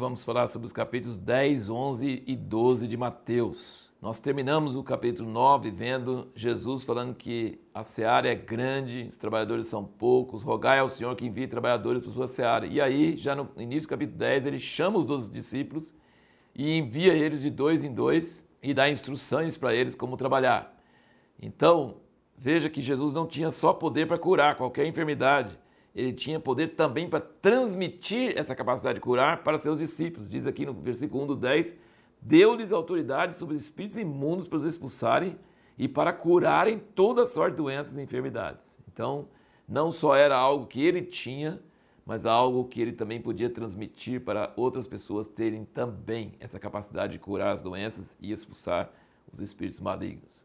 vamos falar sobre os capítulos 10, 11 e 12 de Mateus. Nós terminamos o capítulo 9 vendo Jesus falando que a seara é grande, os trabalhadores são poucos, rogai ao Senhor que envie trabalhadores para sua seara. E aí, já no início do capítulo 10, ele chama os 12 discípulos e envia eles de dois em dois e dá instruções para eles como trabalhar. Então, veja que Jesus não tinha só poder para curar qualquer enfermidade, ele tinha poder também para transmitir essa capacidade de curar para seus discípulos. Diz aqui no versículo 1 do 10: Deu-lhes autoridade sobre os espíritos imundos para os expulsarem e para curarem toda sorte de doenças e enfermidades. Então, não só era algo que ele tinha, mas algo que ele também podia transmitir para outras pessoas terem também essa capacidade de curar as doenças e expulsar os espíritos malignos.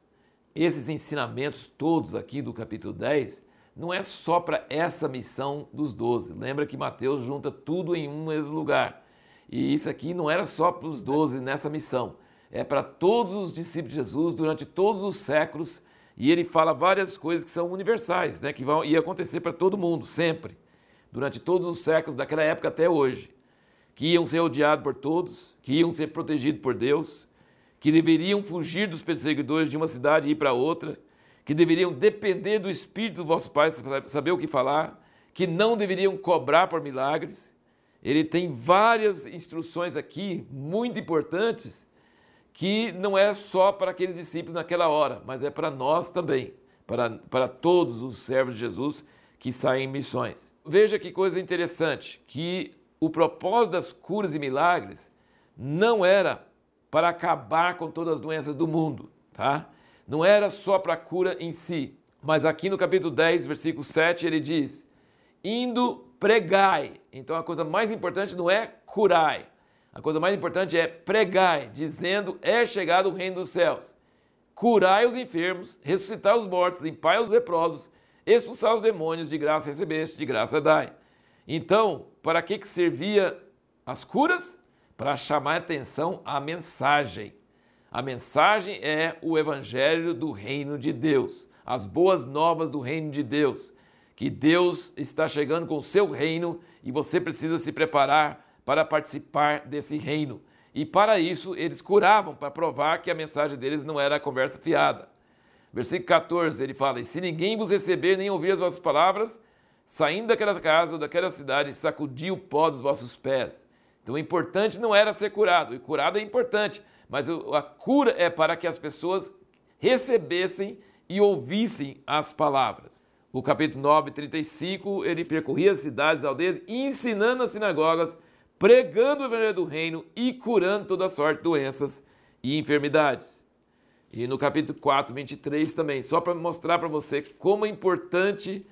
Esses ensinamentos todos aqui do capítulo 10 não é só para essa missão dos doze. Lembra que Mateus junta tudo em um mesmo lugar. E isso aqui não era só para os doze nessa missão, é para todos os discípulos de Jesus durante todos os séculos. E ele fala várias coisas que são universais, né, que vão ia acontecer para todo mundo, sempre, durante todos os séculos, daquela época até hoje. Que iam ser odiados por todos, que iam ser protegidos por Deus, que deveriam fugir dos perseguidores de uma cidade e ir para outra, que deveriam depender do Espírito do vosso Pai, saber o que falar, que não deveriam cobrar por milagres. Ele tem várias instruções aqui, muito importantes, que não é só para aqueles discípulos naquela hora, mas é para nós também, para, para todos os servos de Jesus que saem em missões. Veja que coisa interessante, que o propósito das curas e milagres não era para acabar com todas as doenças do mundo, tá? Não era só para a cura em si, mas aqui no capítulo 10, versículo 7, ele diz: indo pregai. Então a coisa mais importante não é curai, a coisa mais importante é pregai, dizendo: é chegado o reino dos céus. Curai os enfermos, ressuscitai os mortos, limpai os leprosos, expulsar os demônios, de graça recebeste, de graça dai. Então, para que, que servia as curas? Para chamar a atenção à mensagem. A mensagem é o evangelho do reino de Deus, as boas novas do reino de Deus, que Deus está chegando com o seu reino e você precisa se preparar para participar desse reino. E para isso eles curavam, para provar que a mensagem deles não era conversa fiada. Versículo 14, ele fala: E se ninguém vos receber nem ouvir as vossas palavras, saindo daquela casa ou daquela cidade, sacudi o pó dos vossos pés. Então o importante não era ser curado, e curado é importante, mas a cura é para que as pessoas recebessem e ouvissem as palavras. O capítulo 9, 35, ele percorria as cidades e aldeias, ensinando as sinagogas, pregando o evangelho do reino e curando toda sorte de doenças e enfermidades. E no capítulo 4, 23 também, só para mostrar para você como é importante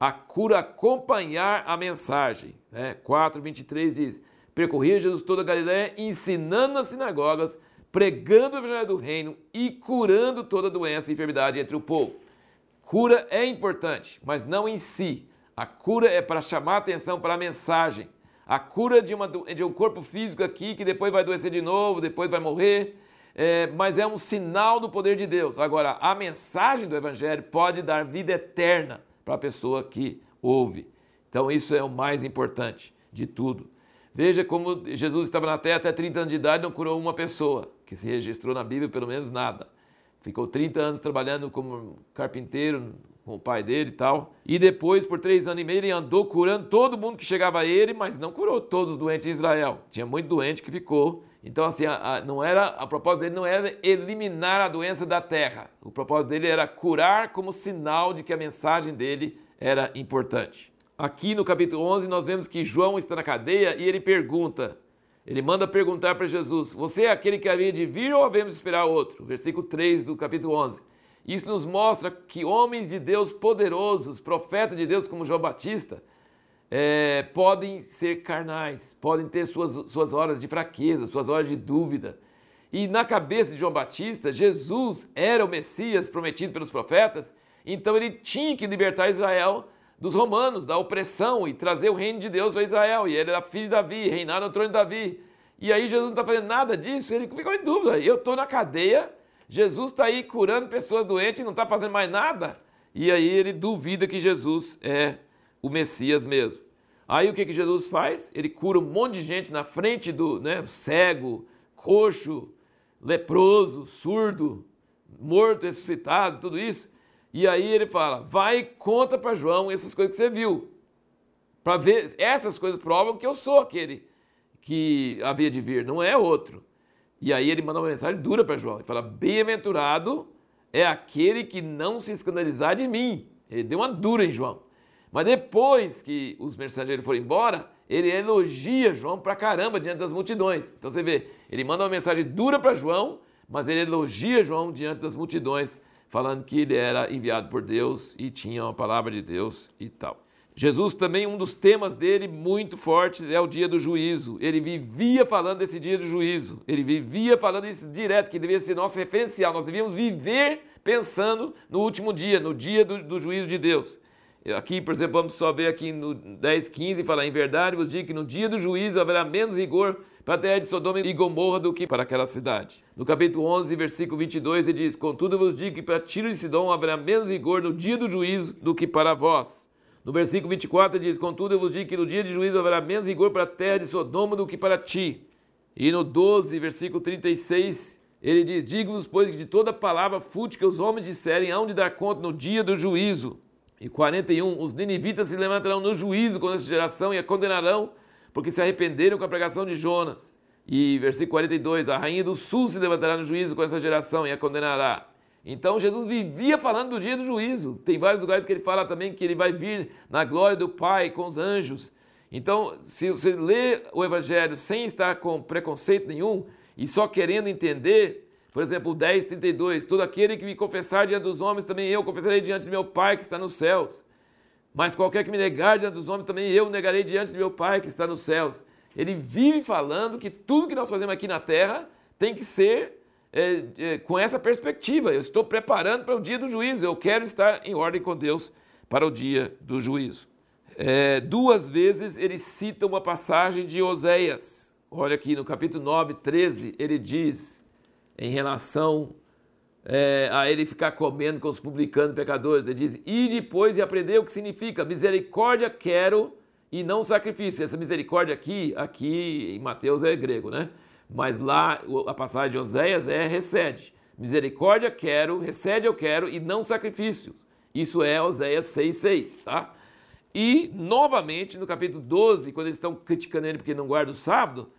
a cura acompanhar a mensagem. Né? 4, 23 diz: Percorria Jesus toda a Galiléia, ensinando nas sinagogas, pregando o evangelho do reino e curando toda doença e enfermidade entre o povo. Cura é importante, mas não em si. A cura é para chamar atenção para a mensagem. A cura de, uma, de um corpo físico aqui que depois vai adoecer de novo, depois vai morrer, é, mas é um sinal do poder de Deus. Agora, a mensagem do Evangelho pode dar vida eterna para a pessoa que ouve. Então, isso é o mais importante de tudo. Veja como Jesus estava na terra até 30 anos de idade e não curou uma pessoa, que se registrou na Bíblia pelo menos nada. Ficou 30 anos trabalhando como carpinteiro com o pai dele e tal. E depois, por três anos e meio, ele andou curando todo mundo que chegava a ele, mas não curou todos os doentes em Israel. Tinha muito doente que ficou. Então, assim, a, a, não era, a propósito dele não era eliminar a doença da terra. O propósito dele era curar como sinal de que a mensagem dele era importante. Aqui no capítulo 11, nós vemos que João está na cadeia e ele pergunta, ele manda perguntar para Jesus: Você é aquele que havia de vir ou havemos esperar outro? Versículo 3 do capítulo 11. Isso nos mostra que homens de Deus poderosos, profetas de Deus como João Batista, é, podem ser carnais, podem ter suas, suas horas de fraqueza, suas horas de dúvida. E na cabeça de João Batista, Jesus era o Messias prometido pelos profetas, então ele tinha que libertar Israel dos romanos, da opressão e trazer o reino de Deus a Israel. E ele era filho de Davi, reinar no trono de Davi. E aí Jesus não está fazendo nada disso, ele ficou em dúvida. Eu estou na cadeia, Jesus está aí curando pessoas doentes e não está fazendo mais nada. E aí ele duvida que Jesus é o Messias mesmo. Aí o que, que Jesus faz? Ele cura um monte de gente na frente do né, cego, coxo, leproso, surdo, morto, ressuscitado, tudo isso. E aí ele fala: vai e conta para João essas coisas que você viu. Para ver, essas coisas provam que eu sou aquele que havia de vir, não é outro. E aí ele manda uma mensagem dura para João. Ele fala: Bem-aventurado é aquele que não se escandalizar de mim. Ele deu uma dura em João. Mas depois que os mensageiros foram embora, ele elogia João pra caramba diante das multidões. Então você vê, ele manda uma mensagem dura para João, mas ele elogia João diante das multidões, falando que ele era enviado por Deus e tinha uma palavra de Deus e tal. Jesus também, um dos temas dele muito fortes é o dia do juízo. Ele vivia falando desse dia do juízo. Ele vivia falando isso direto, que devia ser nosso referencial. Nós devíamos viver pensando no último dia, no dia do, do juízo de Deus. Aqui, por exemplo, vamos só ver aqui no 10, 15, falar, em verdade vos digo que no dia do juízo haverá menos rigor para a terra de Sodoma e Gomorra do que para aquela cidade. No capítulo 11, versículo 22, ele diz, Contudo vos digo que para Tiro e Sidom haverá menos rigor no dia do juízo do que para vós. No versículo 24 ele diz, Contudo eu vos digo que no dia de juízo haverá menos rigor para a terra de Sodoma do que para ti. E no 12, versículo 36, ele diz, Digo-vos, pois, que de toda palavra fútil que os homens disserem, hão de dar conta no dia do juízo. E 41, os ninivitas se levantarão no juízo com essa geração e a condenarão, porque se arrependeram com a pregação de Jonas. E versículo 42, a rainha do sul se levantará no juízo com essa geração e a condenará. Então Jesus vivia falando do dia do juízo. Tem vários lugares que ele fala também que ele vai vir na glória do Pai com os anjos. Então, se você lê o Evangelho sem estar com preconceito nenhum e só querendo entender, por exemplo, o 10, 32, todo aquele que me confessar diante dos homens, também eu confessarei diante de meu Pai que está nos céus. Mas qualquer que me negar diante dos homens, também eu negarei diante de meu Pai que está nos céus. Ele vive falando que tudo que nós fazemos aqui na terra tem que ser é, é, com essa perspectiva. Eu estou preparando para o dia do juízo. Eu quero estar em ordem com Deus para o dia do juízo. É, duas vezes ele cita uma passagem de Oséias. Olha aqui no capítulo 9, 13, ele diz: em relação é, a ele ficar comendo com os publicanos pecadores. Ele diz: E depois e aprendeu o que significa misericórdia quero e não sacrifício. Essa misericórdia aqui, aqui em Mateus é grego, né? Mas lá a passagem de Oséias é recede. Misericórdia quero, recede eu quero e não sacrifícios. Isso é Oséias 6,6, tá? E, novamente, no capítulo 12, quando eles estão criticando ele porque não guarda o sábado,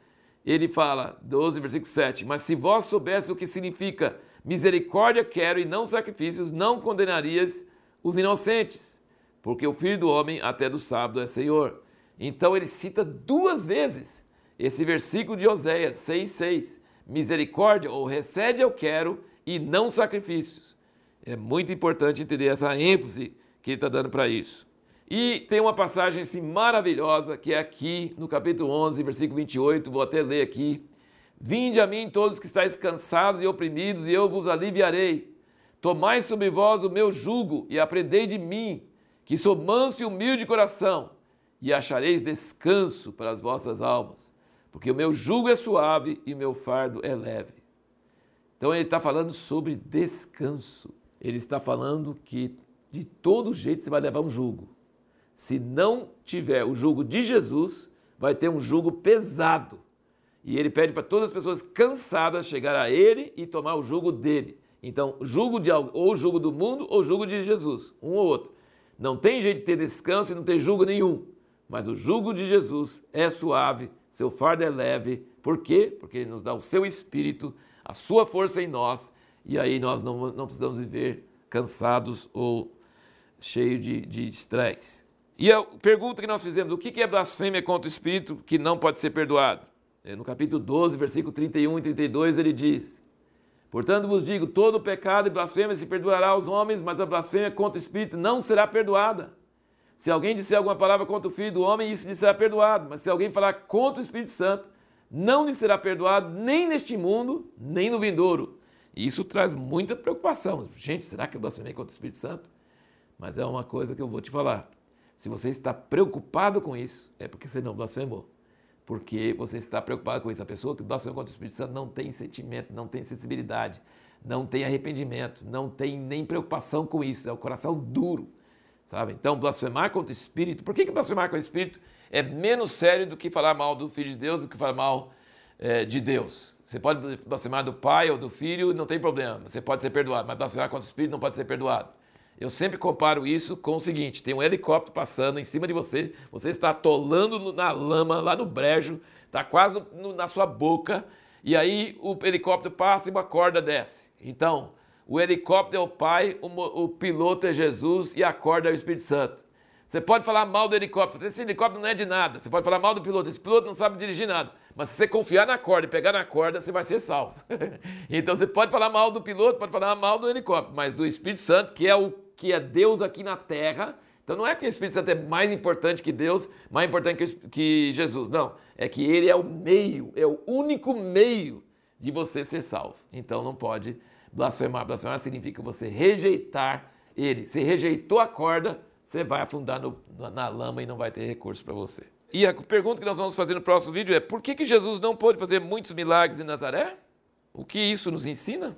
ele fala, 12, versículo 7, mas se vós soubesse o que significa misericórdia quero e não sacrifícios, não condenarias os inocentes, porque o Filho do Homem até do sábado é Senhor. Então ele cita duas vezes esse versículo de Oséias 6,6, misericórdia ou recede eu quero e não sacrifícios. É muito importante entender essa ênfase que ele está dando para isso. E tem uma passagem assim, maravilhosa que é aqui no capítulo 11, versículo 28, vou até ler aqui. Vinde a mim todos que estáis cansados e oprimidos, e eu vos aliviarei. Tomai sobre vós o meu jugo e aprendei de mim, que sou manso e humilde de coração, e achareis descanso para as vossas almas, porque o meu jugo é suave e o meu fardo é leve. Então ele está falando sobre descanso. Ele está falando que de todo jeito você vai levar um jugo. Se não tiver o jugo de Jesus, vai ter um jugo pesado. E ele pede para todas as pessoas cansadas chegar a ele e tomar o jugo dele. Então, jugo de ou jugo do mundo ou jugo de Jesus, um ou outro. Não tem jeito de ter descanso e não ter jugo nenhum. Mas o jugo de Jesus é suave, seu fardo é leve. Por quê? Porque ele nos dá o seu espírito, a sua força em nós, e aí nós não, não precisamos viver cansados ou cheios de estresse. E a pergunta que nós fizemos, o que é blasfêmia contra o Espírito que não pode ser perdoado? É, no capítulo 12, versículo 31 e 32, ele diz: Portanto vos digo, todo pecado e blasfêmia se perdoará aos homens, mas a blasfêmia contra o Espírito não será perdoada. Se alguém disser alguma palavra contra o Filho do homem, isso lhe será perdoado. Mas se alguém falar contra o Espírito Santo, não lhe será perdoado nem neste mundo, nem no vindouro. E isso traz muita preocupação. Gente, será que eu blasfemei contra o Espírito Santo? Mas é uma coisa que eu vou te falar. Se você está preocupado com isso, é porque você não blasfemou. Porque você está preocupado com isso. A pessoa que blasfemou contra o Espírito Santo não tem sentimento, não tem sensibilidade, não tem arrependimento, não tem nem preocupação com isso. É o coração duro. Sabe? Então, blasfemar contra o Espírito, por que, que blasfemar contra o Espírito é menos sério do que falar mal do Filho de Deus, do que falar mal é, de Deus? Você pode blasfemar do Pai ou do Filho, não tem problema, você pode ser perdoado, mas blasfemar contra o Espírito não pode ser perdoado. Eu sempre comparo isso com o seguinte: tem um helicóptero passando em cima de você, você está atolando na lama, lá no brejo, está quase no, na sua boca, e aí o helicóptero passa e uma corda desce. Então, o helicóptero é o Pai, o, o piloto é Jesus e a corda é o Espírito Santo. Você pode falar mal do helicóptero, esse helicóptero não é de nada. Você pode falar mal do piloto, esse piloto não sabe dirigir nada. Mas se você confiar na corda e pegar na corda, você vai ser salvo. então você pode falar mal do piloto, pode falar mal do helicóptero, mas do Espírito Santo, que é o que é Deus aqui na terra. Então não é que o Espírito Santo é mais importante que Deus, mais importante que, Jesus. Não, é que ele é o meio, é o único meio de você ser salvo. Então não pode Blasfemar. Blasfemar significa você rejeitar ele. Se rejeitou a corda, você vai afundar no, na lama e não vai ter recurso para você. E a pergunta que nós vamos fazer no próximo vídeo é: por que, que Jesus não pôde fazer muitos milagres em Nazaré? O que isso nos ensina?